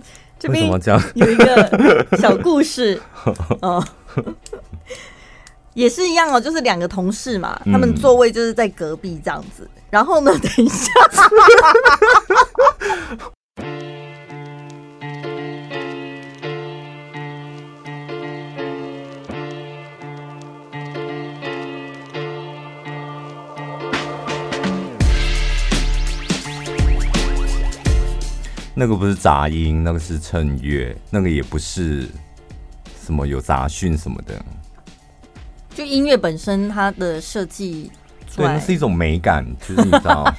这边有一个小故事 哦，也是一样哦，就是两个同事嘛，他们座位就是在隔壁这样子。然后呢，等一下。那个不是杂音，那个是衬乐，那个也不是什么有杂讯什么的。就音乐本身，它的设计，对，那是一种美感，就是你知道，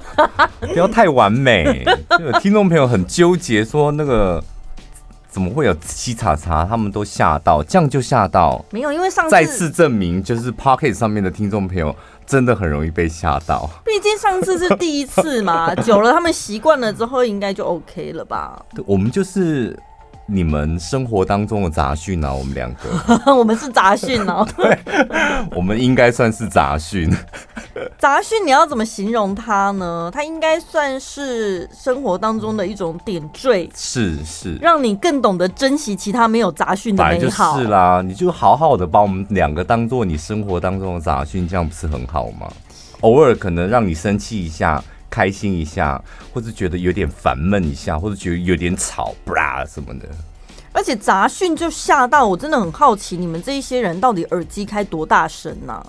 不要太完美。就有听众朋友很纠结，说那个怎么会有七叉叉，他们都吓到，这样就吓到。没有，因为上次再次证明，就是 Podcast 上面的听众朋友。真的很容易被吓到，毕竟上次是第一次嘛，久了他们习惯了之后，应该就 OK 了吧？我们就是你们生活当中的杂讯啊，我们两个，我们是杂讯哦，对，我们应该算是杂讯。杂讯你要怎么形容它呢？它应该算是生活当中的一种点缀，是是，让你更懂得珍惜其他没有杂讯的美好。是啦，你就好好的把我们两个当做你生活当中的杂讯，这样不是很好吗？偶尔可能让你生气一下，开心一下，或者觉得有点烦闷一下，或者觉得有点吵，不啦什么的。而且杂讯就吓到我，真的很好奇，你们这一些人到底耳机开多大声呢、啊？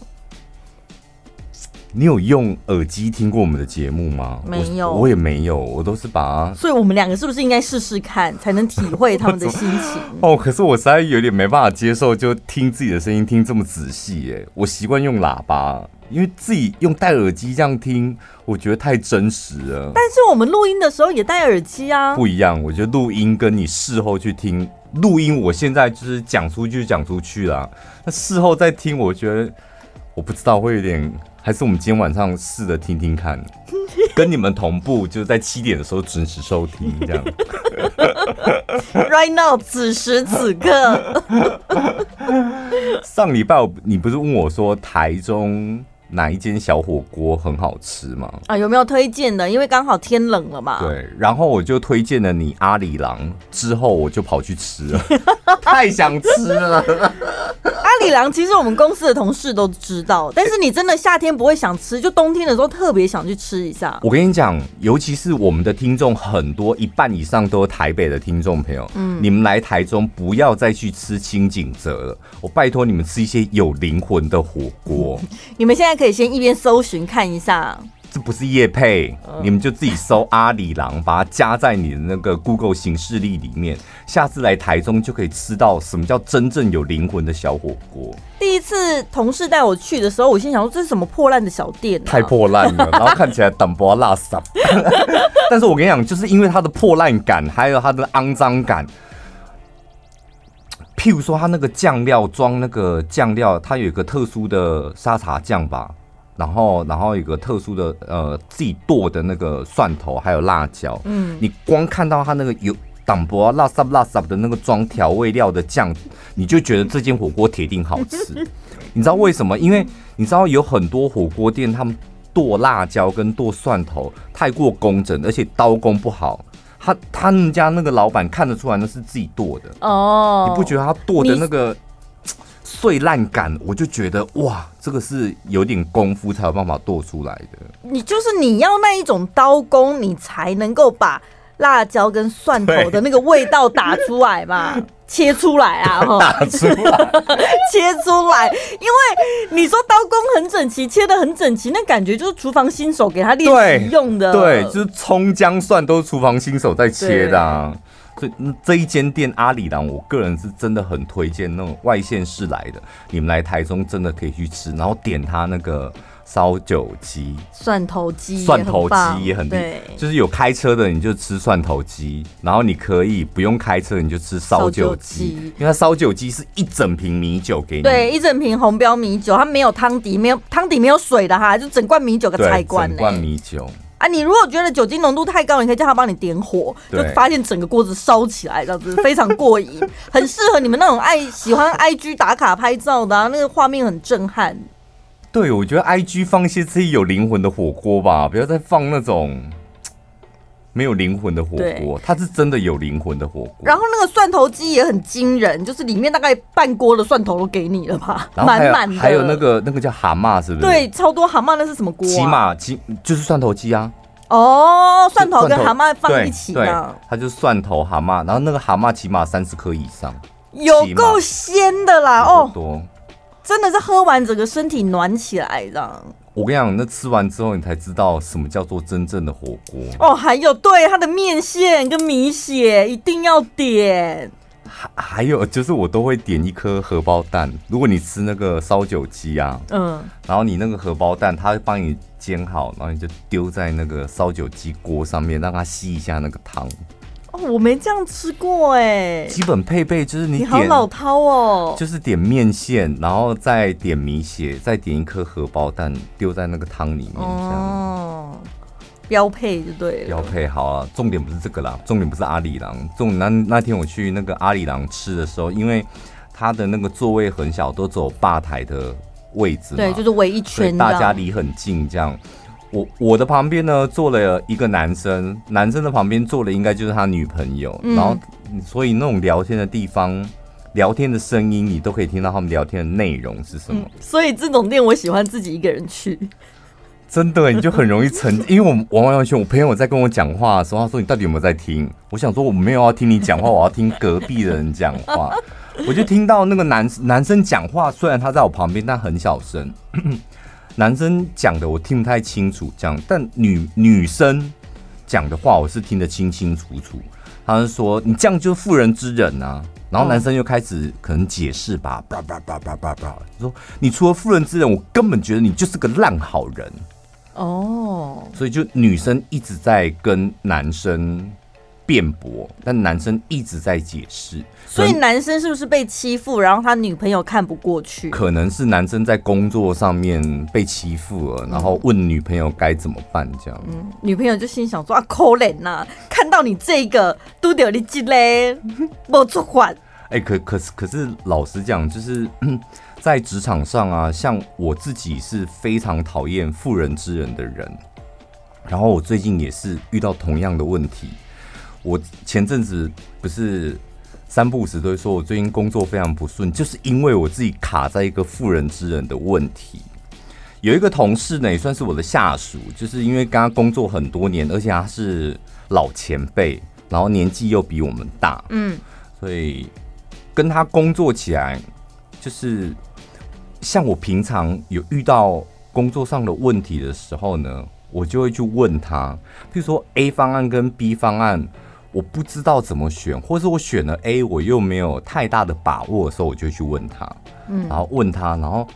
你有用耳机听过我们的节目吗？没有我，我也没有，我都是把。所以，我们两个是不是应该试试看，才能体会他们的心情？哦，可是我实在有点没办法接受，就听自己的声音听这么仔细耶。我习惯用喇叭，因为自己用戴耳机这样听，我觉得太真实了。但是我们录音的时候也戴耳机啊，不一样。我觉得录音跟你事后去听录音，我现在就是讲出去就讲出去了。那事后再听，我觉得我不知道会有点。还是我们今天晚上试着听听看，跟你们同步，就是在七点的时候准时收听，这样。Right now，此时此刻。上礼拜你不是问我说台中？哪一间小火锅很好吃吗？啊，有没有推荐的？因为刚好天冷了嘛。对，然后我就推荐了你阿里郎，之后我就跑去吃了，太想吃了。阿里郎其实我们公司的同事都知道，但是你真的夏天不会想吃，就冬天的时候特别想去吃一下。我跟你讲，尤其是我们的听众很多，一半以上都是台北的听众朋友。嗯，你们来台中不要再去吃清景泽了，我拜托你们吃一些有灵魂的火锅。你们现在。可以先一边搜寻看一下，这不是叶配，你们就自己搜阿里郎，把它加在你的那个 Google 形式力里面。下次来台中就可以吃到什么叫真正有灵魂的小火锅。第一次同事带我去的时候，我心想说，这是什么破烂的小店啊？太破烂了，然后看起来淡薄垃圾。但是我跟你讲，就是因为它的破烂感，还有它的肮脏感。譬如说，他那个酱料装那个酱料，它有一个特殊的沙茶酱吧，然后然后有一个特殊的呃自己剁的那个蒜头，还有辣椒。嗯，你光看到它那个有挡薄辣沙辣沙的那个装调味料的酱，你就觉得这间火锅铁定好吃。你知道为什么？因为你知道有很多火锅店，他们剁辣椒跟剁蒜头太过工整，而且刀工不好。他他们家那个老板看得出来那是自己剁的哦，你不觉得他剁的那个碎烂感？我就觉得哇，这个是有点功夫才有办法剁出来的。你就是你要那一种刀工，你才能够把辣椒跟蒜头的那个味道打出来嘛。切出来啊！打出来，切出来，因为你说刀工很整齐，切的很整齐，那感觉就是厨房新手给他练习用的。对，就是葱姜蒜都是厨房新手在切的啊。所以这一间店阿里郎，我个人是真的很推荐那种外县市来的，你们来台中真的可以去吃，然后点他那个。烧酒鸡、蒜头鸡、蒜头鸡也很厉，就是有开车的你就吃蒜头鸡，然后你可以不用开车你就吃烧酒鸡，因为它烧酒鸡是一整瓶米酒给你，对，一整瓶红标米酒，它没有汤底，没有汤底，没有水的哈，就整罐米酒个菜罐，整罐米酒。啊！你如果觉得酒精浓度太高，你可以叫他帮你点火，就发现整个锅子烧起来，这样子非常过瘾，很适合你们那种爱喜欢 IG 打卡拍照的啊，那个画面很震撼。对，我觉得 IG 放一些自己有灵魂的火锅吧，不要再放那种没有灵魂的火锅，它是真的有灵魂的火锅。然后那个蒜头鸡也很惊人，就是里面大概半锅的蒜头都给你了吧，满满的。还有那个那个叫蛤蟆，是不是？对，超多蛤蟆，那是什么锅？起码鸡就是蒜头鸡啊。哦，蒜头跟蛤蟆放一起的，它就是蒜头蛤蟆，然后那个蛤蟆起码三十颗以上，有够鲜的啦哦，多，真的是喝完整个身体暖起来的。我跟你讲，那吃完之后，你才知道什么叫做真正的火锅哦。还有，对它的面线跟米血一定要点。还还有就是，我都会点一颗荷包蛋。如果你吃那个烧酒鸡啊，嗯，然后你那个荷包蛋，它会帮你煎好，然后你就丢在那个烧酒鸡锅上面，让它吸一下那个汤。哦，我没这样吃过哎。基本配备就是你点，你好老饕哦，就是点面线，然后再点米血，再点一颗荷包蛋，丢在那个汤里面。哦，标配就对了。标配好啊，重点不是这个啦，重点不是阿里郎。重那那天我去那个阿里郎吃的时候，因为他的那个座位很小，都走吧台的位置嘛，对，就是围一圈，大家离很近这样。我我的旁边呢坐了一个男生，男生的旁边坐的应该就是他女朋友，嗯、然后所以那种聊天的地方，聊天的声音你都可以听到他们聊天的内容是什么。嗯、所以这种店我喜欢自己一个人去，真的你就很容易沉，因为我完完全全我朋友在跟我讲话的时候，他说你到底有没有在听？我想说我没有要听你讲话，我要听隔壁的人讲话。我就听到那个男男生讲话，虽然他在我旁边，但很小声。男生讲的我听不太清楚，这样，但女女生讲的话我是听得清清楚楚。他是说你这样就是妇人之仁啊，然后男生又开始可能解释吧，叭叭叭叭叭叭，说你除了妇人之仁，我根本觉得你就是个烂好人。哦，所以就女生一直在跟男生。辩驳，但男生一直在解释，所以男生是不是被欺负？然后他女朋友看不过去，可能是男生在工作上面被欺负了，然后问女朋友该怎么办？这样，嗯，女朋友就心想说：“啊，可怜呐，看到你这个都掉你鸡嘞，没出还。”哎，可可是可是，老实讲，就是 在职场上啊，像我自己是非常讨厌妇人之仁的人，然后我最近也是遇到同样的问题。我前阵子不是三不五时都会说，我最近工作非常不顺，就是因为我自己卡在一个妇人之仁的问题。有一个同事呢，也算是我的下属，就是因为跟他工作很多年，而且他是老前辈，然后年纪又比我们大，嗯，所以跟他工作起来，就是像我平常有遇到工作上的问题的时候呢，我就会去问他，譬如说 A 方案跟 B 方案。我不知道怎么选，或是我选了 A，我又没有太大的把握的时候，我就去问他，嗯，然后问他，然后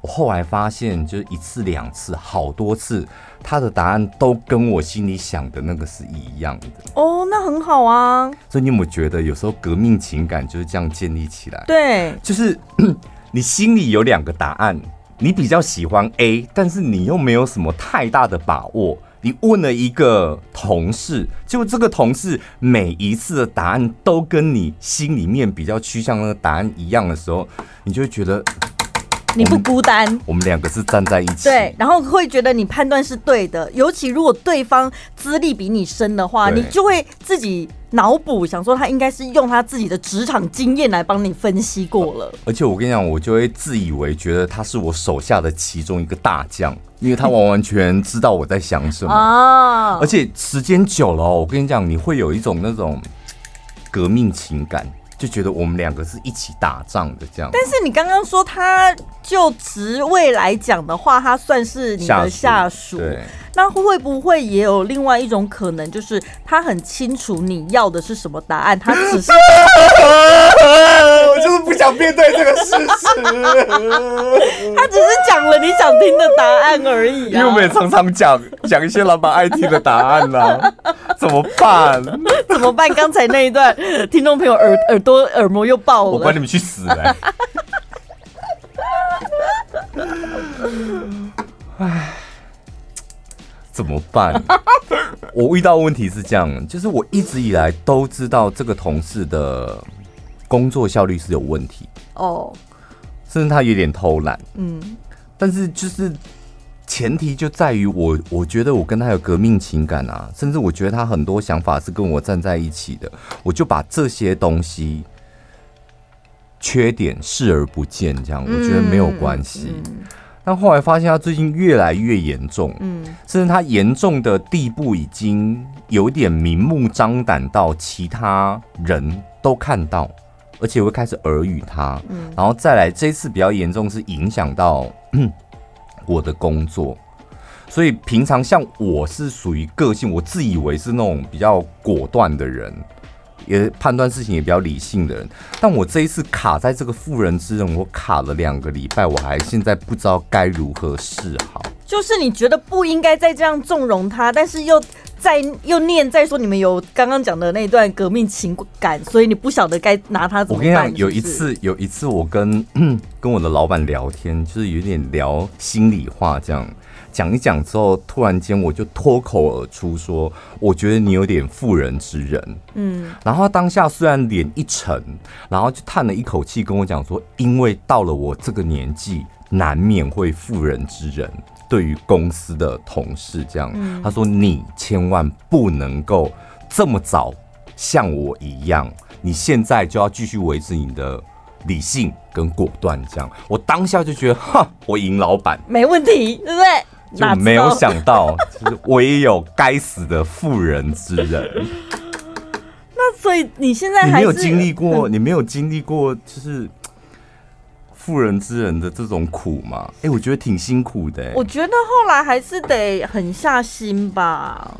我后来发现，就是一次两次，好多次，他的答案都跟我心里想的那个是一样的。哦，那很好啊。所以你有没有觉得，有时候革命情感就是这样建立起来？对，就是 你心里有两个答案，你比较喜欢 A，但是你又没有什么太大的把握。你问了一个同事，就这个同事每一次的答案都跟你心里面比较趋向那个答案一样的时候，你就会觉得你不孤单。我们两个是站在一起，对，然后会觉得你判断是对的。尤其如果对方资历比你深的话，你就会自己。脑补想说他应该是用他自己的职场经验来帮你分析过了，而且我跟你讲，我就会自以为觉得他是我手下的其中一个大将，因为他完完全知道我在想什么啊！而且时间久了，我跟你讲，你会有一种那种革命情感。就觉得我们两个是一起打仗的这样，但是你刚刚说他就职位来讲的话，他算是你的下属，对，那会不会也有另外一种可能，就是他很清楚你要的是什么答案，他只是 我就是不想面对这个事实，他只是讲了你想听的答案而已，啊，因为我们也常常讲讲一些老板爱听的答案啦，怎么办？怎么办？刚才那一段听众朋友耳耳朵。耳膜又爆了，我管你们去死！哎，怎么办？我遇到问题是这样，就是我一直以来都知道这个同事的工作效率是有问题哦，甚至他有点偷懒，嗯，但是就是前提就在于我，我觉得我跟他有革命情感啊，甚至我觉得他很多想法是跟我站在一起的，我就把这些东西缺点视而不见，这样我觉得没有关系。嗯嗯、但后来发现他最近越来越严重，嗯，甚至他严重的地步已经有点明目张胆到其他人都看到，而且会开始耳语他，嗯，然后再来这次比较严重是影响到。我的工作，所以平常像我是属于个性，我自以为是那种比较果断的人，也判断事情也比较理性的人。但我这一次卡在这个妇人之仁，我卡了两个礼拜，我还现在不知道该如何是好。就是你觉得不应该再这样纵容他，但是又再又念再说，你们有刚刚讲的那段革命情感，所以你不晓得该拿他怎么办。我跟你讲，有一次，有一次我跟 跟我的老板聊天，就是有点聊心里话，这样讲一讲之后，突然间我就脱口而出说：“我觉得你有点妇人之仁。”嗯，然后他当下虽然脸一沉，然后就叹了一口气，跟我讲说：“因为到了我这个年纪，难免会妇人之仁。”对于公司的同事这样，嗯、他说：“你千万不能够这么早像我一样，你现在就要继续维持你的理性跟果断。”这样，我当下就觉得，哈，我赢老板没问题，对不对？就没有想到，就是我也有该死的妇人之仁。那所以你现在还你没有经历过，你没有经历过，就是。妇人之仁的这种苦嘛，哎、欸，我觉得挺辛苦的。我觉得后来还是得狠下心吧。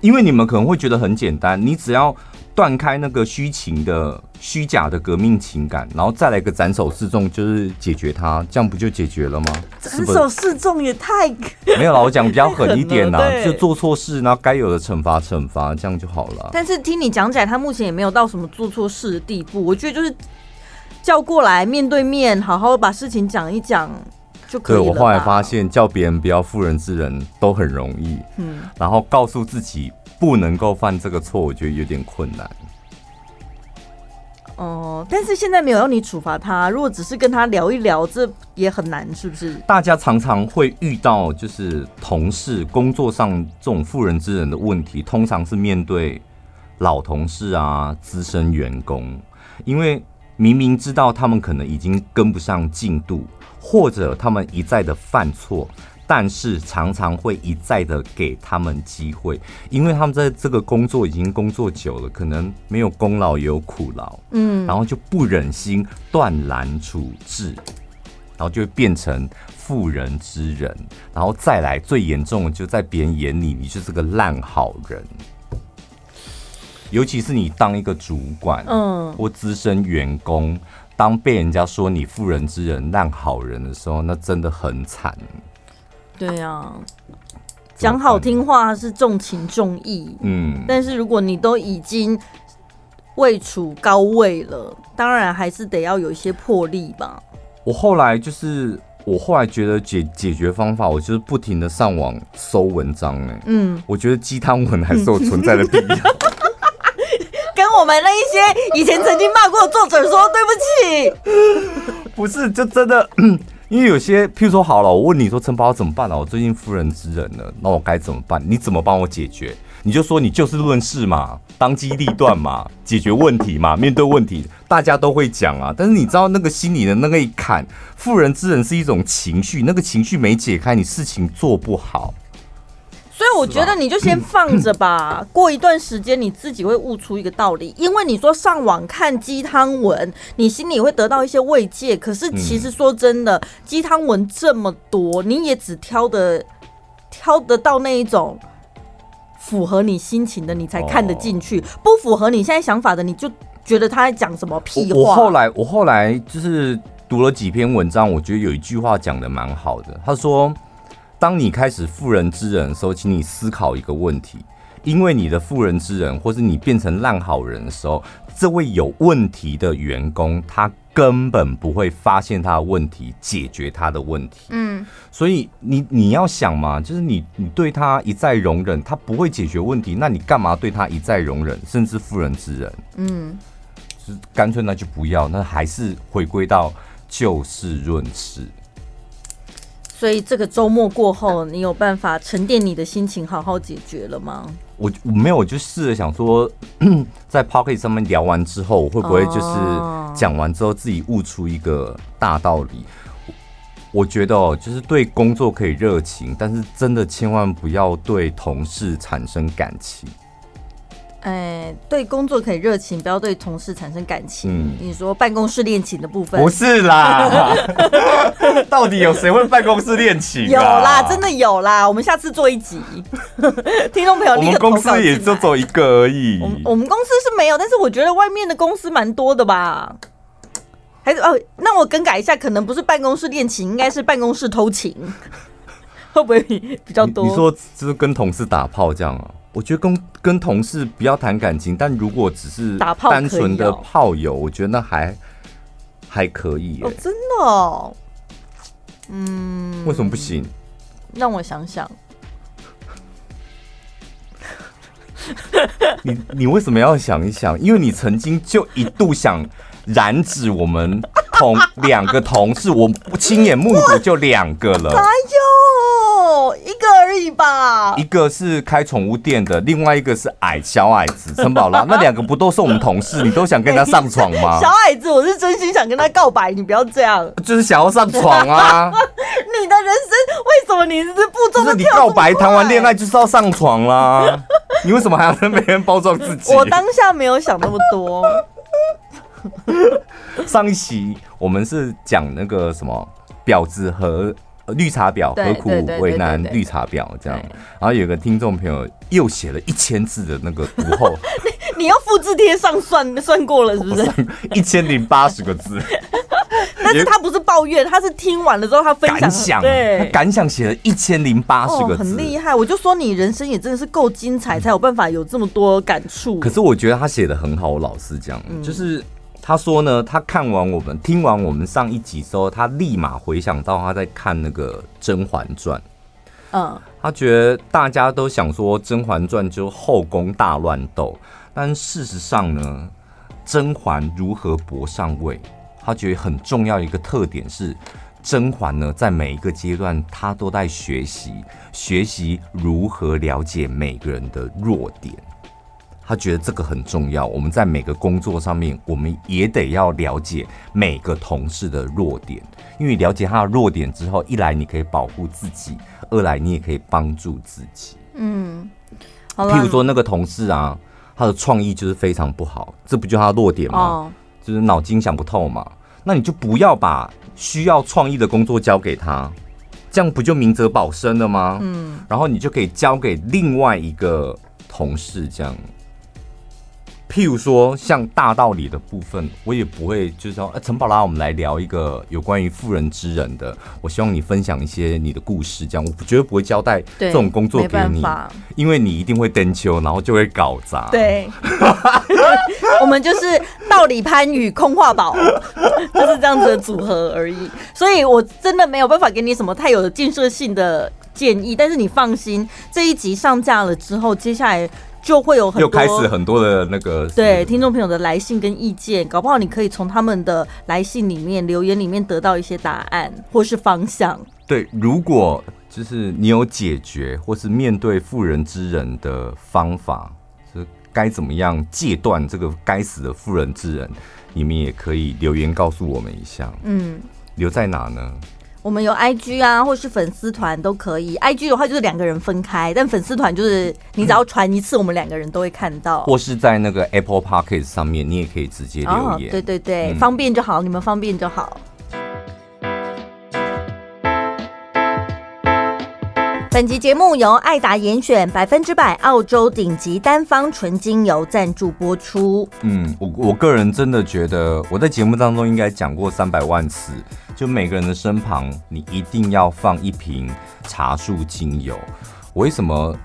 因为你们可能会觉得很简单，你只要断开那个虚情的、虚假的革命情感，然后再来个斩首示众，就是解决它，这样不就解决了吗？斩首示众也太没有了，我讲比较狠一点呐，就做错事，然后该有的惩罚惩罚，这样就好了。但是听你讲起来，他目前也没有到什么做错事的地步，我觉得就是。叫过来面对面，好好把事情讲一讲就可以了。对，我后来发现，叫别人不要妇人之仁都很容易，嗯，然后告诉自己不能够犯这个错，我觉得有点困难。哦、呃，但是现在没有要你处罚他，如果只是跟他聊一聊，这也很难，是不是？大家常常会遇到，就是同事工作上这种妇人之仁的问题，通常是面对老同事啊、资深员工，因为。明明知道他们可能已经跟不上进度，或者他们一再的犯错，但是常常会一再的给他们机会，因为他们在这个工作已经工作久了，可能没有功劳也有苦劳，嗯，然后就不忍心断然处置，然后就会变成妇人之仁，然后再来最严重的就在别人眼里，你就是个烂好人。尤其是你当一个主管，嗯，或资深员工，当被人家说你妇人之仁、烂好人的时候，那真的很惨。对呀，讲好听话是重情重义，嗯，但是如果你都已经位处高位了，当然还是得要有一些魄力吧。我后来就是，我后来觉得解解决方法，我就是不停的上网搜文章，哎，嗯，我觉得鸡汤文还是有存在的必要。我们那一些以前曾经骂过的作者说对不起，不是，就真的，因为有些，譬如说，好了，我问你说，陈宝怎么办呢？我最近妇人之仁了，那我该怎么办？你怎么帮我解决？你就说你就事论事嘛，当机立断嘛，解决问题嘛，面对问题，大家都会讲啊。但是你知道那个心里的那个一坎，妇人之仁是一种情绪，那个情绪没解开，你事情做不好。所以我觉得你就先放着吧，过一段时间你自己会悟出一个道理。因为你说上网看鸡汤文，你心里会得到一些慰藉。可是其实说真的，鸡汤文这么多，你也只挑的挑得到那一种符合你心情的，你才看得进去。不符合你现在想法的，你就觉得他在讲什么屁话。我后来我后来就是读了几篇文章，我觉得有一句话讲的蛮好的，他说。当你开始妇人之仁的时候，请你思考一个问题：因为你的妇人之仁，或是你变成烂好人的时候，这位有问题的员工，他根本不会发现他的问题，解决他的问题。嗯，所以你你要想嘛，就是你你对他一再容忍，他不会解决问题，那你干嘛对他一再容忍，甚至妇人之仁？嗯，就是干脆那就不要，那还是回归到就事论事。所以这个周末过后，你有办法沉淀你的心情，好好解决了吗？我我没有，我就试着想说，在 Pocket 上面聊完之后，我会不会就是讲完之后自己悟出一个大道理？我觉得哦，就是对工作可以热情，但是真的千万不要对同事产生感情。哎，对工作可以热情，不要对同事产生感情。嗯，你说办公室恋情的部分？不是啦，到底有谁会办公室恋情？有啦，真的有啦。我们下次做一集，听众朋友，我们公司也就走一个而已。我们我们公司是没有，但是我觉得外面的公司蛮多的吧？还是哦，那我更改一下，可能不是办公室恋情，应该是办公室偷情，会不会比较多？你，你说就是跟同事打炮这样啊？我觉得跟跟同事不要谈感情，但如果只是单纯的炮友，我觉得那还还可以。哦，真的哦？嗯，为什么不行？让我想想。你你为什么要想一想？因为你曾经就一度想染指我们同两个同事，我亲眼目睹就两个了。哎呦，一个而已吧。一个是开宠物店的，另外一个是矮小矮子陈宝拉。那两个不都是我们同事？你都想跟他上床吗？小矮子，我是真心想跟他告白，你不要这样。就是想要上床啊！你的人生为什么你是步骤？就是你告白谈完恋爱就是要上床啦。你为什么还要跟别人包装自己？我当下没有想那么多。上一期我们是讲那个什么婊子和绿茶婊何苦为难绿茶婊这样，然后有个听众朋友又写了一千字的那个读后，你要复制贴上算算过了是不是？一千零八十个字。但是他不是抱怨，他是听完了之后他分享感想，对，他感想写了一千零八十个字，很厉害。我就说你人生也真的是够精彩，才有办法有这么多感触。可是我觉得他写的很好，我老实讲，就是他说呢，他看完我们听完我们上一集之后，他立马回想到他在看那个《甄嬛传》，嗯，他觉得大家都想说《甄嬛传》就后宫大乱斗，但事实上呢，甄嬛如何搏上位？他觉得很重要一个特点是，甄嬛呢，在每一个阶段，她都在学习，学习如何了解每个人的弱点。他觉得这个很重要。我们在每个工作上面，我们也得要了解每个同事的弱点，因为了解他的弱点之后，一来你可以保护自己，二来你也可以帮助自己。嗯，譬如说那个同事啊，他的创意就是非常不好，这不就他的弱点吗？哦就是脑筋想不透嘛，那你就不要把需要创意的工作交给他，这样不就明哲保身了吗？嗯，然后你就可以交给另外一个同事这样。譬如说，像大道理的部分，我也不会就是说，呃，陈宝拉，我们来聊一个有关于妇人之仁的。我希望你分享一些你的故事，这样我绝对不会交代这种工作给你，因为你一定会登秋，然后就会搞砸。对，我们就是道理潘与空话宝，就是这样子的组合而已。所以我真的没有办法给你什么太有建设性的建议，但是你放心，这一集上架了之后，接下来。就会有很多又开始很多的那个对听众朋友的来信跟意见，搞不好你可以从他们的来信里面留言里面得到一些答案或是方向。对，如果就是你有解决或是面对妇人之仁的方法，是该怎么样戒断这个该死的妇人之仁，你们也可以留言告诉我们一下。嗯，留在哪呢？我们有 IG 啊，或是粉丝团都可以。IG 的话就是两个人分开，但粉丝团就是你只要传一次，我们两个人都会看到。或是在那个 Apple Podcast 上面，你也可以直接留言。哦、对对对，嗯、方便就好，你们方便就好。本集节目由爱达严选百分之百澳洲顶级单方纯精油赞助播出。嗯，我我个人真的觉得，我在节目当中应该讲过三百万次，就每个人的身旁，你一定要放一瓶茶树精油。我为什么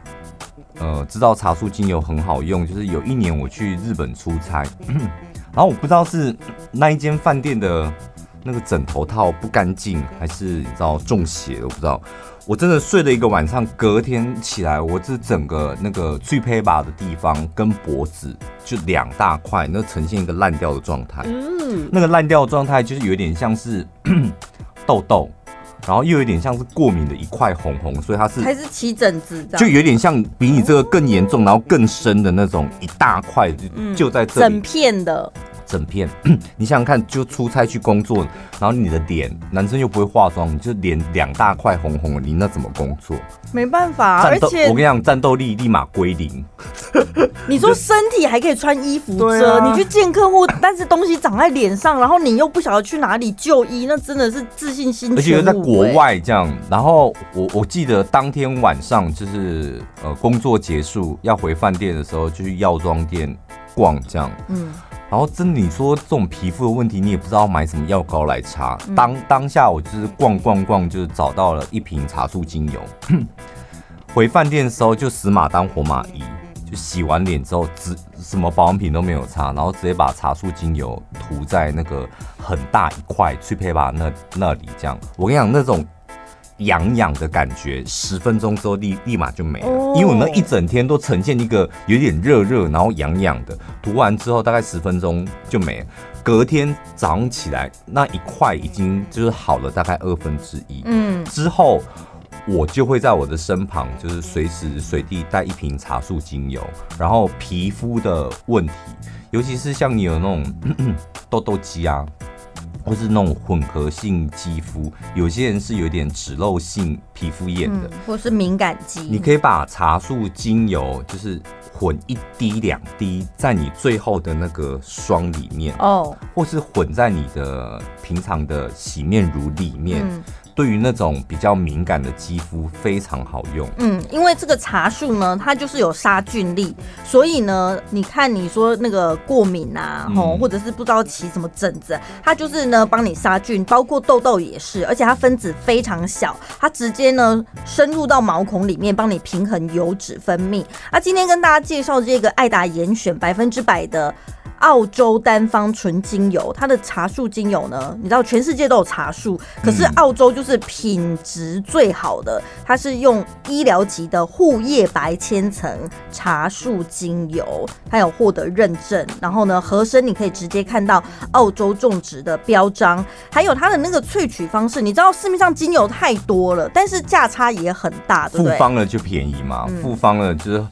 呃知道茶树精油很好用？就是有一年我去日本出差，然后我不知道是那一间饭店的那个枕头套不干净，还是你知道中邪，我不知道。我真的睡了一个晚上，隔天起来，我这整个那个最配把的地方跟脖子就两大块，那呈现一个烂掉的状态。嗯，那个烂掉的状态就是有点像是 痘痘，然后又有点像是过敏的一块红红，所以它是还是起疹子，就有点像比你这个更严重，然后更深的那种一大块，就就在这里整片的。整片，你想想看，就出差去工作，然后你的脸，男生又不会化妆，你就脸两大块红红的，你那怎么工作？没办法，而且我跟你讲，战斗力立马归零。你说身体还可以穿衣服遮，啊、你去见客户，但是东西长在脸上，然后你又不晓得去哪里就医，那真的是自信心。而且在国外这样，然后我我记得当天晚上就是呃工作结束要回饭店的时候，就去药妆店逛这样，嗯。然后真的，你说这种皮肤的问题，你也不知道买什么药膏来擦。当当下我就是逛逛逛，就是找到了一瓶茶树精油。回饭店的时候就死马当活马医，就洗完脸之后，只什么保养品都没有擦，然后直接把茶树精油涂在那个很大一块翠佩巴那那里，这样。我跟你讲，那种。痒痒的感觉，十分钟之后立立马就没了，因为我那一整天都呈现一个有点热热，然后痒痒的。涂完之后大概十分钟就没了，隔天早上起来那一块已经就是好了大概二分之一。嗯，之后我就会在我的身旁，就是随时随地带一瓶茶树精油，然后皮肤的问题，尤其是像你有那种 痘痘肌啊。或是那种混合性肌肤，有些人是有点脂漏性皮肤炎的，嗯，或是敏感肌。你可以把茶树精油就是混一滴两滴在你最后的那个霜里面哦，或是混在你的平常的洗面乳里面。嗯对于那种比较敏感的肌肤非常好用。嗯，因为这个茶树呢，它就是有杀菌力，所以呢，你看你说那个过敏啊，吼、嗯，或者是不知道起什么疹子，它就是呢帮你杀菌，包括痘痘也是，而且它分子非常小，它直接呢深入到毛孔里面，帮你平衡油脂分泌。那今天跟大家介绍这个爱达严选百分之百的。澳洲单方纯精油，它的茶树精油呢，你知道全世界都有茶树，可是澳洲就是品质最好的，它是用医疗级的护叶白千层茶树精油，它有获得认证，然后呢，盒身你可以直接看到澳洲种植的标章，还有它的那个萃取方式，你知道市面上精油太多了，但是价差也很大，对不对？复方了就便宜嘛，复方了就是。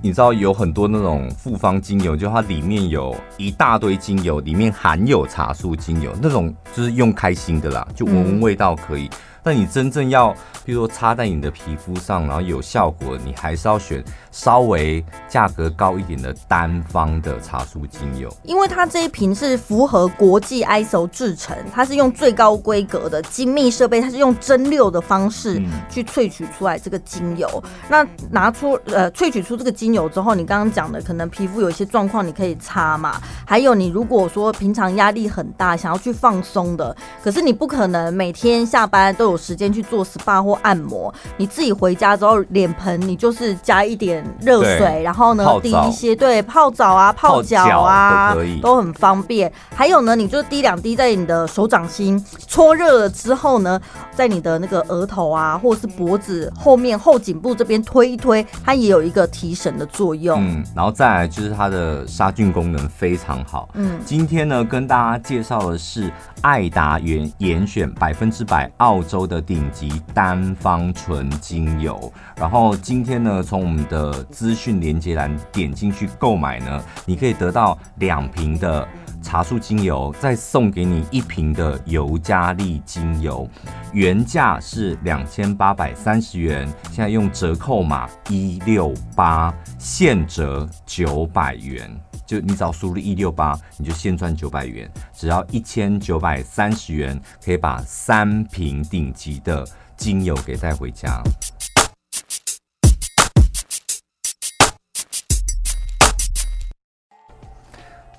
你知道有很多那种复方精油，就它里面有一大堆精油，里面含有茶树精油，那种就是用开心的啦，就闻闻味道可以。嗯但你真正要，比如说擦在你的皮肤上，然后有效果，你还是要选稍微价格高一点的单方的茶树精油。因为它这一瓶是符合国际 ISO 制成，它是用最高规格的精密设备，它是用蒸馏的方式去萃取出来这个精油。嗯、那拿出呃萃取出这个精油之后，你刚刚讲的可能皮肤有一些状况，你可以擦嘛。还有你如果说平常压力很大，想要去放松的，可是你不可能每天下班都有。有时间去做 SPA 或按摩，你自己回家之后，脸盆你就是加一点热水，然后呢滴一些，对，泡澡啊、泡脚啊都可以，都很方便。还有呢，你就滴两滴在你的手掌心，搓热了之后呢，在你的那个额头啊，或者是脖子后面后颈部这边推一推，它也有一个提神的作用。嗯，然后再来就是它的杀菌功能非常好。嗯，今天呢跟大家介绍的是爱达原严选百分之百澳洲的顶级单方纯精油，然后今天呢，从我们的资讯连接栏点进去购买呢，你可以得到两瓶的茶树精油，再送给你一瓶的尤加利精油，原价是两千八百三十元，现在用折扣码一六八，现折九百元。就你只要输入一六八，你就现赚九百元，只要一千九百三十元，可以把三瓶顶级的精油给带回家。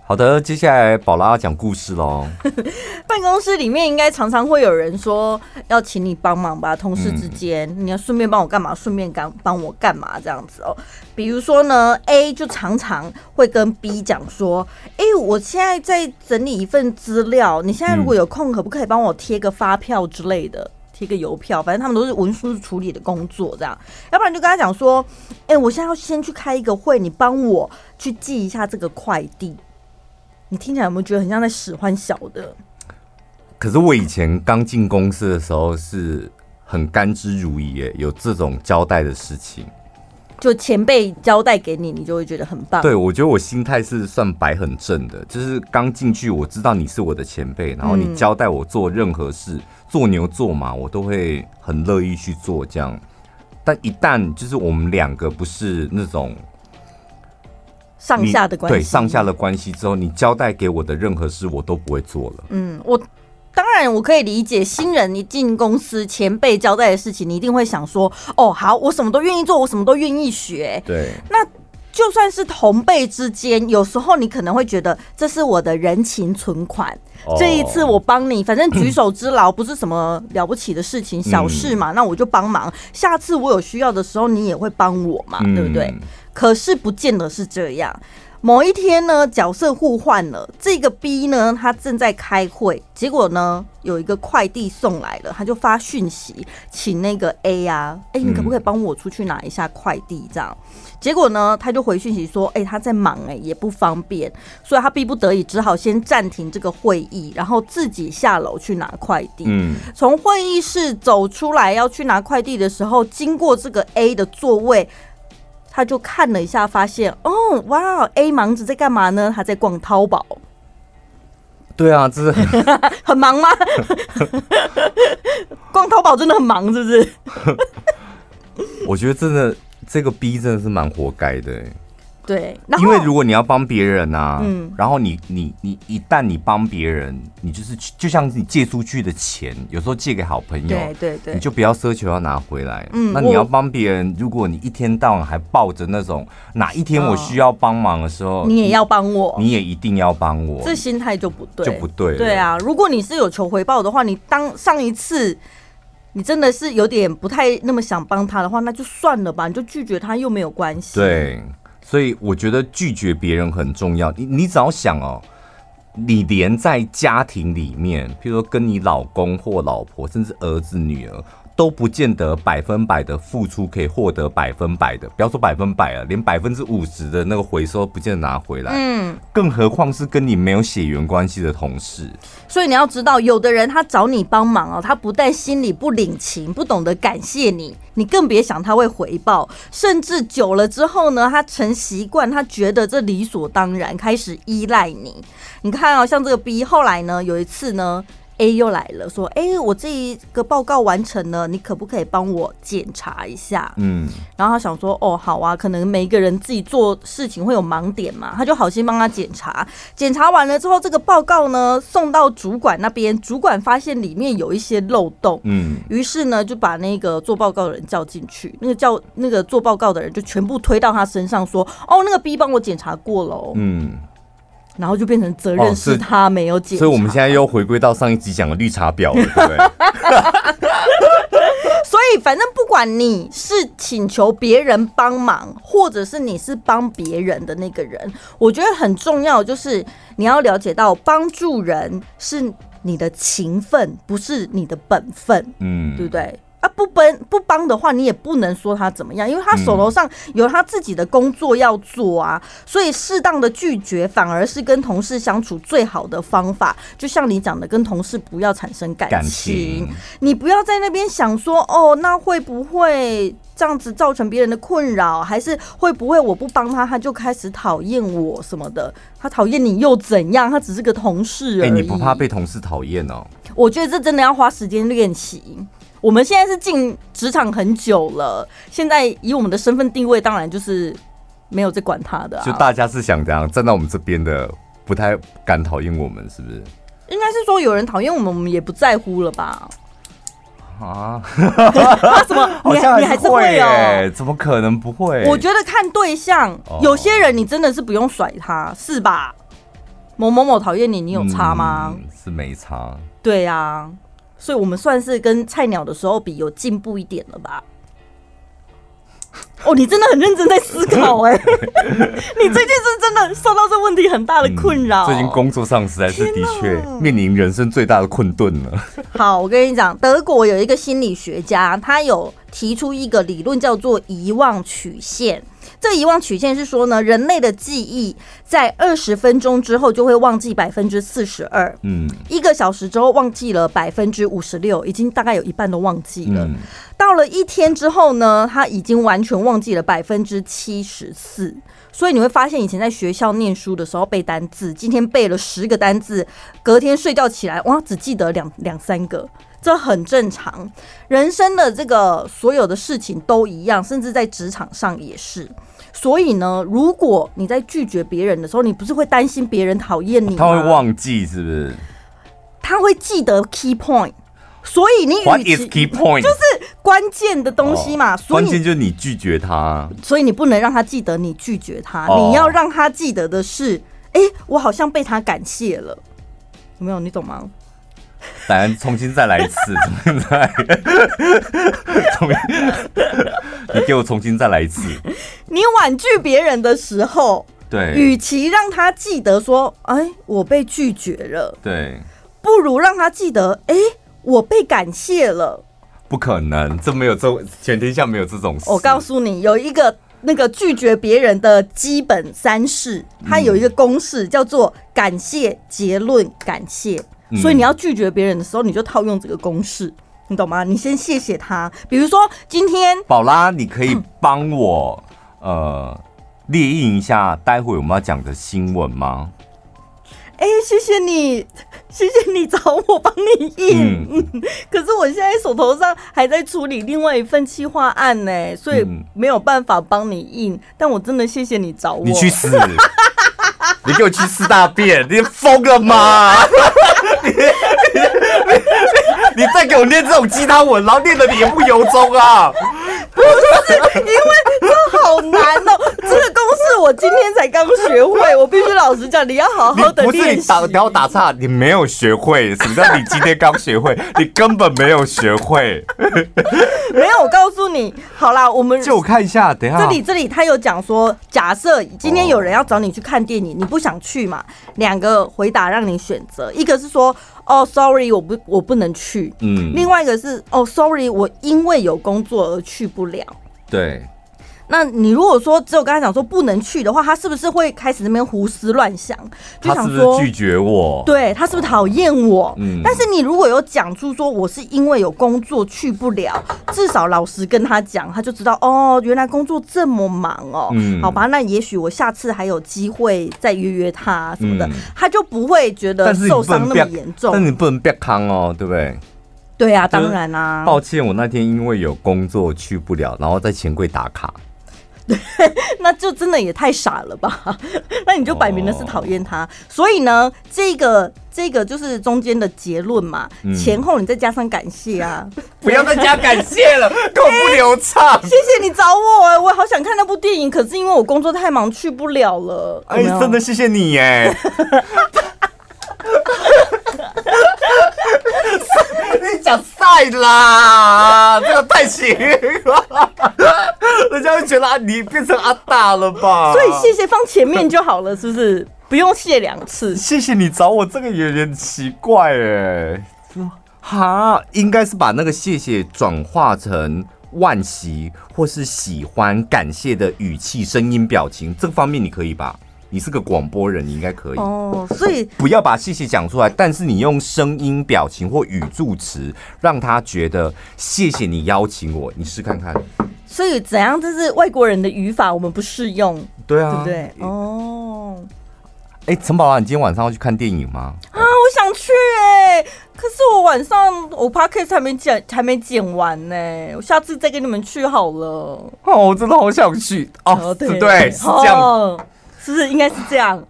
好的，接下来宝拉要讲故事喽。办公室里面应该常常会有人说要请你帮忙吧，同事之间，嗯、你要顺便帮我干嘛？顺便干帮我干嘛？这样子哦。比如说呢，A 就常常会跟 B 讲说：“哎、欸，我现在在整理一份资料，你现在如果有空，可不可以帮我贴个发票之类的，贴个邮票？反正他们都是文书处理的工作，这样。要不然就跟他讲说：哎、我现在要先去开一个会，你帮我去寄一下这个快递。”你听起来有没有觉得很像在使唤小的？可是我以前刚进公司的时候是很甘之如饴，哎，有这种交代的事情。就前辈交代给你，你就会觉得很棒。对，我觉得我心态是算摆很正的，就是刚进去我知道你是我的前辈，然后你交代我做任何事，嗯、做牛做马，我都会很乐意去做这样。但一旦就是我们两个不是那种上下的关系，对上下的关系之后，你交代给我的任何事，我都不会做了。嗯，我。当然，我可以理解新人你进公司，前辈交代的事情，你一定会想说：“哦，好，我什么都愿意做，我什么都愿意学。”对。那就算是同辈之间，有时候你可能会觉得这是我的人情存款，哦、这一次我帮你，反正举手之劳不是什么了不起的事情，小事嘛，嗯、那我就帮忙。下次我有需要的时候，你也会帮我嘛，嗯、对不对？可是不见得是这样。某一天呢，角色互换了。这个 B 呢，他正在开会，结果呢，有一个快递送来了，他就发讯息请那个 A 啊，哎、欸，你可不可以帮我出去拿一下快递？这样，结果呢，他就回讯息说，哎、欸，他在忙、欸，哎，也不方便，所以他逼不得已只好先暂停这个会议，然后自己下楼去拿快递。嗯，从会议室走出来要去拿快递的时候，经过这个 A 的座位。他就看了一下，发现哦，哇，A 盲子在干嘛呢？他在逛淘宝。对啊，这是很，很忙吗？逛淘宝真的很忙，是不是？我觉得真的，这个 B 真的是蛮活该的。对，因为如果你要帮别人啊，嗯，然后你你你一旦你帮别人，你就是就像你借出去的钱，有时候借给好朋友，对对对，你就不要奢求要拿回来。嗯，那你要帮别人，如果你一天到晚还抱着那种哪一天我需要帮忙的时候，你也要帮我，你也一定要帮我，这心态就不对，就不对。对啊，如果你是有求回报的话，你当上一次你真的是有点不太那么想帮他的话，那就算了吧，你就拒绝他又没有关系。对。所以我觉得拒绝别人很重要。你你只要想哦，你连在家庭里面，譬如说跟你老公或老婆，甚至儿子女儿。都不见得百分百的付出可以获得百分百的，不要说百分百了，连百分之五十的那个回收不见得拿回来。嗯，更何况是跟你没有血缘关系的同事。所以你要知道，有的人他找你帮忙哦，他不但心里不领情，不懂得感谢你，你更别想他会回报。甚至久了之后呢，他成习惯，他觉得这理所当然，开始依赖你。你看哦，像这个 B，后来呢，有一次呢。A 又来了，说：“哎、欸，我这一个报告完成了，你可不可以帮我检查一下？”嗯，然后他想说：“哦，好啊，可能每一个人自己做事情会有盲点嘛。”他就好心帮他检查，检查完了之后，这个报告呢送到主管那边，主管发现里面有一些漏洞，嗯，于是呢就把那个做报告的人叫进去，那个叫那个做报告的人就全部推到他身上，说：“哦，那个 B 帮我检查过了哦。”嗯。然后就变成责任是他没有检查，哦，所以我们现在又回归到上一集讲的绿茶婊了，对不对？所以反正不管你是请求别人帮忙，或者是你是帮别人的那个人，我觉得很重要，就是你要了解到帮助人是你的情分，不是你的本分，嗯，对不对？不帮不帮的话，你也不能说他怎么样，因为他手头上有他自己的工作要做啊。所以适当的拒绝反而是跟同事相处最好的方法。就像你讲的，跟同事不要产生感情，感情你不要在那边想说哦，那会不会这样子造成别人的困扰？还是会不会我不帮他，他就开始讨厌我什么的？他讨厌你又怎样？他只是个同事而已。哎，你不怕被同事讨厌哦？我觉得这真的要花时间练习。我们现在是进职场很久了，现在以我们的身份地位，当然就是没有在管他的、啊。就大家是想这样站在我们这边的，不太敢讨厌我们，是不是？应该是说有人讨厌我们，我们也不在乎了吧？啊？什么？你还你还是会哦？怎么可能不会？我觉得看对象，有些人你真的是不用甩他，是吧？某某某讨厌你，你有差吗？嗯、是没差。对呀、啊。所以我们算是跟菜鸟的时候比有进步一点了吧？哦，你真的很认真在思考哎、欸，你最近是真的受到这问题很大的困扰、嗯。最近工作上实在是的确面临人生最大的困顿了。好，我跟你讲，德国有一个心理学家，他有提出一个理论叫做遗忘曲线。这个遗忘曲线是说呢，人类的记忆在二十分钟之后就会忘记百分之四十二，嗯，一个小时之后忘记了百分之五十六，已经大概有一半都忘记了。嗯、到了一天之后呢，他已经完全忘记了百分之七十四。所以你会发现，以前在学校念书的时候背单字，今天背了十个单字，隔天睡觉起来，哇，只记得两两三个。这很正常，人生的这个所有的事情都一样，甚至在职场上也是。所以呢，如果你在拒绝别人的时候，你不是会担心别人讨厌你吗？他会忘记是不是？他会记得 key point，所以你 What is key point？就是关键的东西嘛。所以关键就是你拒绝他，所以你不能让他记得你拒绝他，你要让他记得的是，哎，我好像被他感谢了，有没有？你懂吗？来，重新再来一次，重新再来，重新，你给我重新再来一次。你婉拒别人的时候，对，与其让他记得说，哎，我被拒绝了，对，不如让他记得，哎，我被感谢了。不可能，这没有这全天下没有这种事。我告诉你，有一个那个拒绝别人的基本三式，它有一个公式，叫做感谢、结论、感谢。所以你要拒绝别人的时候，你就套用这个公式，你懂吗？你先谢谢他，比如说今天宝拉，你可以帮我、嗯、呃列印一下待会我们要讲的新闻吗？哎、欸，谢谢你，谢谢你找我帮你印。嗯，可是我现在手头上还在处理另外一份企划案呢，所以没有办法帮你印。但我真的谢谢你找我。你去死！你给我去吃大便！你疯了吗？你你，再给我念这种鸡汤文，然后念得言不由衷啊！不是，因为这好难哦。这个公式我今天才刚学会，我必须老实讲，你要好好的练习。不是你打，你要打岔，你没有学会。什么叫你今天刚学会？你根本没有学会。没有，我告诉你，好啦，我们就我看一下，等一下，这里这里他有讲说，假设今天有人要找你去看电影，你不想去嘛？两个回答让你选择，一个是说。哦、oh，sorry，我不，我不能去。嗯，另外一个是，哦、oh，sorry，我因为有工作而去不了。对。那你如果说只有刚才讲说不能去的话，他是不是会开始那边胡思乱想？就想说他是拒绝我？对，他是不是讨厌我？嗯。但是你如果有讲出说我是因为有工作去不了，至少老实跟他讲，他就知道哦，原来工作这么忙哦。嗯。好吧，那也许我下次还有机会再约约他什么的，嗯、他就不会觉得受伤那么严重。但你不能别康哦，对不对？对啊，当然啦、啊。抱歉，我那天因为有工作去不了，然后在钱柜打卡。对，那就真的也太傻了吧？那你就摆明了是讨厌他。所以呢，这个这个就是中间的结论嘛。前后你再加上感谢啊，不要再加感谢了，够不流畅。谢谢你找我，我好想看那部电影，可是因为我工作太忙去不了了。哎，真的谢谢你耶。你讲赛啦，这个太行了，人家会觉得啊，你变成阿大了吧？所以谢谢放前面就好了，是不是？不用谢两次。谢谢你找我，这个有点奇怪哎。哈，应该是把那个谢谢转化成惋惜或是喜欢、感谢的语气、声音、表情，这方面你可以吧？你是个广播人，你应该可以哦。所以不要把谢谢讲出来，但是你用声音、表情或语助词，让他觉得谢谢你邀请我。你试看看。所以怎样？这是外国人的语法，我们不适用。对啊，对不对？哦。哎、欸，陈宝拉，你今天晚上要去看电影吗？啊，我想去哎、欸，可是我晚上我 podcast 还没剪，还没剪完呢、欸。我下次再跟你们去好了。哦，我真的好想去哦，哦对，对，是这样。哦是不是应该是这样？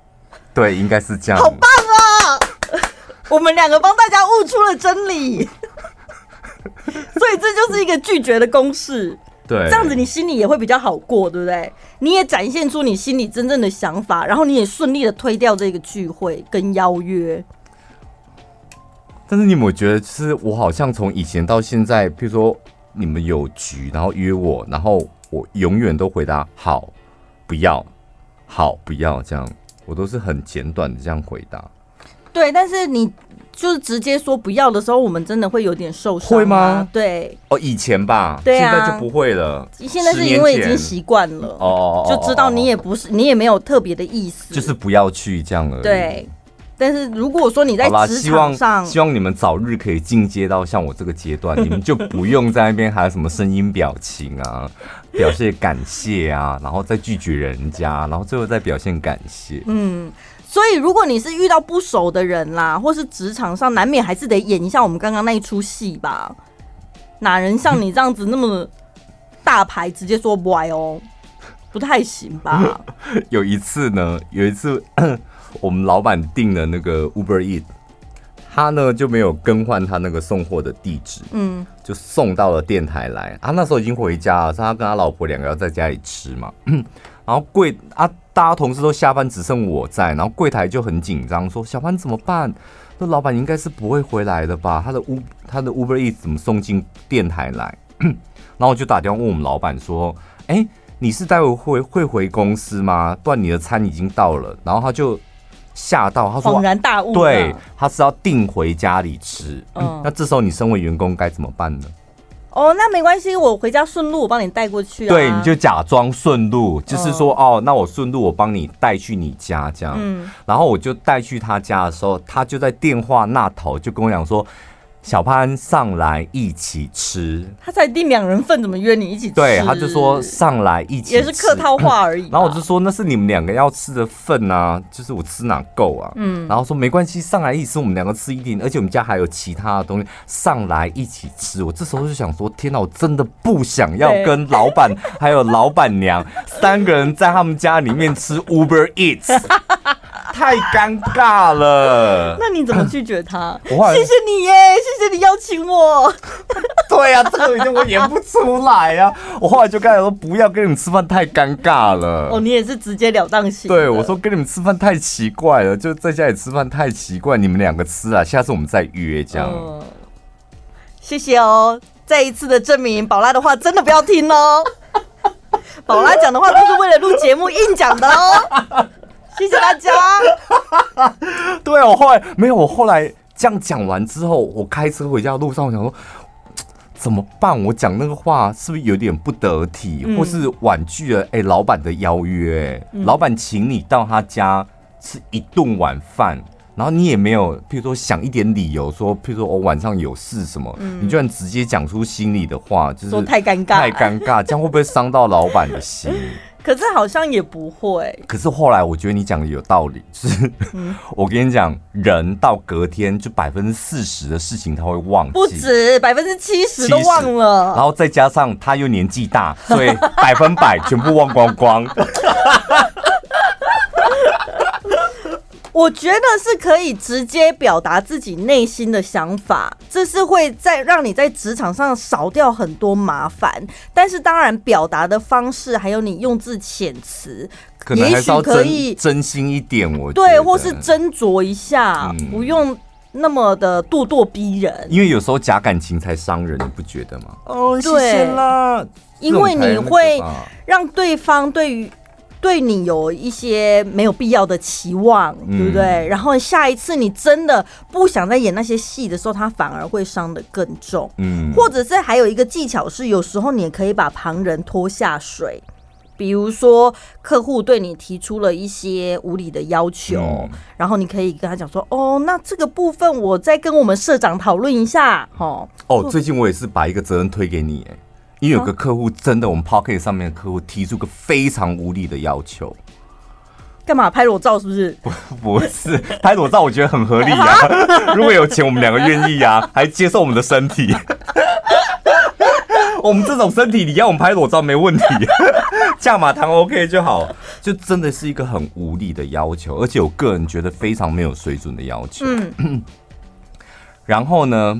对，应该是这样。好棒啊！我们两个帮大家悟出了真理，所以这就是一个拒绝的公式。对，这样子你心里也会比较好过，对不对？你也展现出你心里真正的想法，然后你也顺利的推掉这个聚会跟邀约。但是你有没有觉得，就是我好像从以前到现在，譬如说你们有局，然后约我，然后我永远都回答好，不要。好，不要这样，我都是很简短的这样回答。对，但是你就是直接说不要的时候，我们真的会有点受伤。会吗？对。哦，以前吧。对啊。现在就不会了。现在是因为已经习惯了。哦。就知道你也不是，你也没有特别的意思。就是不要去这样而已。对。但是如果说你在职场上，希望你们早日可以进阶到像我这个阶段，你们就不用在那边还有什么声音表情啊，表现感谢啊，然后再拒绝人家，然后最后再表现感谢。嗯。所以，如果你是遇到不熟的人啦，或是职场上，难免还是得演一下我们刚刚那一出戏吧。哪人像你这样子那么大牌，直接说不爱哦，不太行吧？有一次呢，有一次我们老板订了那个 Uber Eat，他呢就没有更换他那个送货的地址，嗯，就送到了电台来。他那时候已经回家了，是他跟他老婆两个要在家里吃嘛。然后柜啊，大家同事都下班，只剩我在。然后柜台就很紧张，说：“小潘怎么办？那老板应该是不会回来的吧？他的 U 他的 Uber Eats 怎么送进电台来？” 然后我就打电话问我们老板说：“哎，你是待会会会回公司吗？不然你的餐已经到了。”然后他就吓到，他说：“恍然大悟，对，他是要订回家里吃。嗯”那这时候你身为员工该怎么办呢？哦，那没关系，我回家顺路，我帮你带过去啊。对，你就假装顺路，就是说，哦，那我顺路，我帮你带去你家这样。嗯，然后我就带去他家的时候，他就在电话那头就跟我讲说。小潘上来一起吃，他才订两人份，怎么约你一起吃？对，他就说上来一起吃，也是客套话而已。然后我就说那是你们两个要吃的份啊，就是我吃哪够啊？嗯，然后说没关系，上来一起吃，我们两个吃一点，而且我们家还有其他的东西，上来一起吃。我这时候就想说，天哪，我真的不想要跟 老板还有老板娘三个人在他们家里面吃 Uber Eats。太尴尬了，那你怎么拒绝他？谢谢你耶，谢谢你邀请我。对呀、啊，这个已经我演不出来呀、啊。我后来就跟他说，不要跟你们吃饭，太尴尬了。哦，你也是直截了当型。对，我说跟你们吃饭太奇怪了，就在家里吃饭太奇怪，你们两个吃啊，下次我们再约这样。嗯、谢谢哦，再一次的证明，宝拉的话真的不要听哦。宝拉讲的话都是为了录节目硬讲的哦。谢谢大家。对，我后来没有，我后来这样讲完之后，我开车回家的路上，我想说 怎么办？我讲那个话是不是有点不得体，嗯、或是婉拒了？哎、欸，老板的邀约，嗯、老板请你到他家吃一顿晚饭，然后你也没有，譬如说想一点理由说，譬如说我晚上有事什么，嗯、你居然直接讲出心里的话，就是太尴尬，太尴尬，这样会不会伤到老板的心？可是好像也不会。可是后来我觉得你讲的有道理，就是、嗯、我跟你讲，人到隔天就百分之四十的事情他会忘记，不止百分之七十都忘了。然后再加上他又年纪大，所以百分百全部忘光光。我觉得是可以直接表达自己内心的想法，这是会在让你在职场上少掉很多麻烦。但是当然，表达的方式还有你用字遣词，也许可以真心一点。我对，或是斟酌一下，嗯、不用那么的咄咄逼人。因为有时候假感情才伤人，你不觉得吗？哦，谢谢啦。因为你会让对方对于。对你有一些没有必要的期望，对不对？嗯、然后下一次你真的不想再演那些戏的时候，他反而会伤得更重。嗯，或者是还有一个技巧是，有时候你也可以把旁人拖下水，比如说客户对你提出了一些无理的要求，嗯、然后你可以跟他讲说：“哦，那这个部分我再跟我们社长讨论一下。”哦，哦，最近我也是把一个责任推给你，哎。因为有个客户真的，我们 Podcast 上面的客户提出个非常无理的要求，干嘛拍裸照？是不是？不，不是拍裸照，我觉得很合理啊。如果有钱，我们两个愿意啊，还接受我们的身体。我们这种身体，你要我们拍裸照没问题，价码谈 OK 就好。就真的是一个很无理的要求，而且我个人觉得非常没有水准的要求。嗯，然后呢？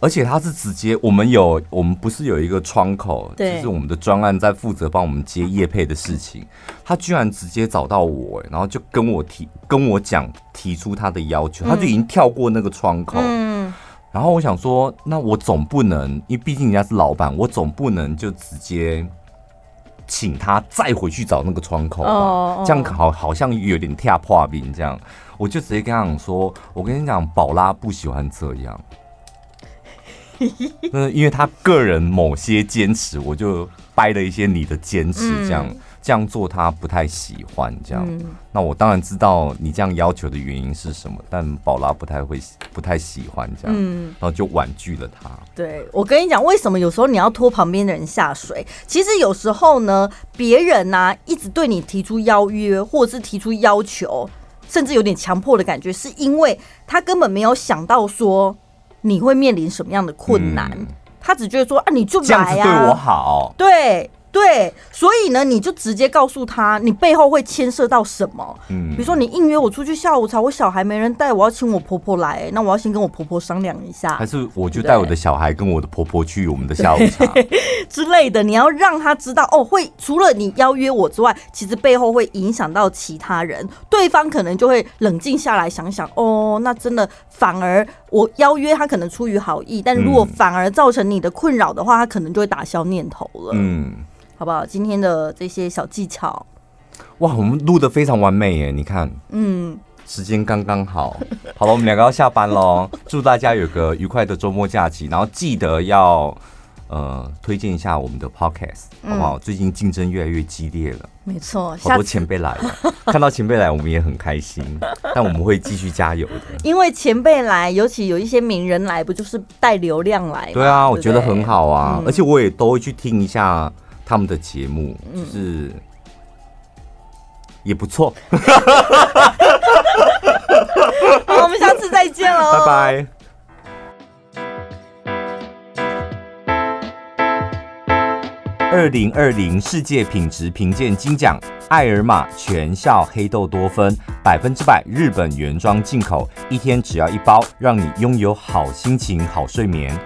而且他是直接，我们有，我们不是有一个窗口，就是我们的专案在负责帮我们接业配的事情。他居然直接找到我，然后就跟我提，跟我讲，提出他的要求，他就已经跳过那个窗口。嗯，然后我想说，那我总不能，因为毕竟人家是老板，我总不能就直接请他再回去找那个窗口吧，这样好好像有点跳破冰这样。我就直接跟他讲说，我跟你讲，宝拉不喜欢这样。那因为他个人某些坚持，我就掰了一些你的坚持，这样、嗯、这样做他不太喜欢。这样，嗯、那我当然知道你这样要求的原因是什么，但宝拉不太会不太喜欢这样，嗯、然后就婉拒了他。对，我跟你讲，为什么有时候你要拖旁边的人下水？其实有时候呢，别人呢、啊、一直对你提出邀约，或者是提出要求，甚至有点强迫的感觉，是因为他根本没有想到说。你会面临什么样的困难？嗯、他只觉得说啊，你就来啊，这样子对我好，对。对，所以呢，你就直接告诉他，你背后会牵涉到什么？嗯，比如说你硬约我出去下午茶，我小孩没人带，我要请我婆婆来，那我要先跟我婆婆商量一下。还是我就带我的小孩跟我的婆婆去我们的下午茶 之类的？你要让他知道哦，会除了你邀约我之外，其实背后会影响到其他人，对方可能就会冷静下来想想，哦，那真的反而我邀约他可能出于好意，但如果反而造成你的困扰的话，他可能就会打消念头了。嗯。好不好？今天的这些小技巧，哇，我们录得非常完美耶！你看，嗯，时间刚刚好。好了，我们两个要下班喽。祝大家有个愉快的周末假期，然后记得要呃推荐一下我们的 podcast，好不好？嗯、最近竞争越来越激烈了，没错，好多前辈来了，看到前辈来，我们也很开心。但我们会继续加油的，因为前辈来，尤其有一些名人来，不就是带流量来吗？对啊，我觉得很好啊，嗯、而且我也都会去听一下。他们的节目就是也不错，好，我们下次再见喽，拜拜。二零二零世界品质评鉴金奖，爱尔玛全效黑豆多酚，百分之百日本原装进口，一天只要一包，让你拥有好心情、好睡眠。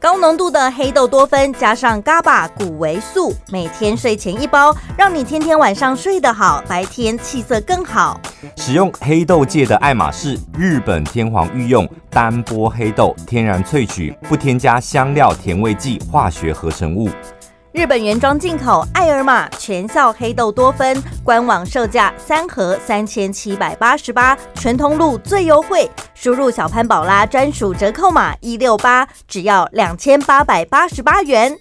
高浓度的黑豆多酚加上 GABA 谷维素，每天睡前一包，让你天天晚上睡得好，白天气色更好。使用黑豆界的爱马仕日本天皇御用单波黑豆，天然萃取，不添加香料、甜味剂、化学合成物。日本原装进口爱尔玛全效黑豆多酚，官网售价三盒三千七百八十八，全通路最优惠，输入小潘宝拉专属折扣码一六八，只要两千八百八十八元。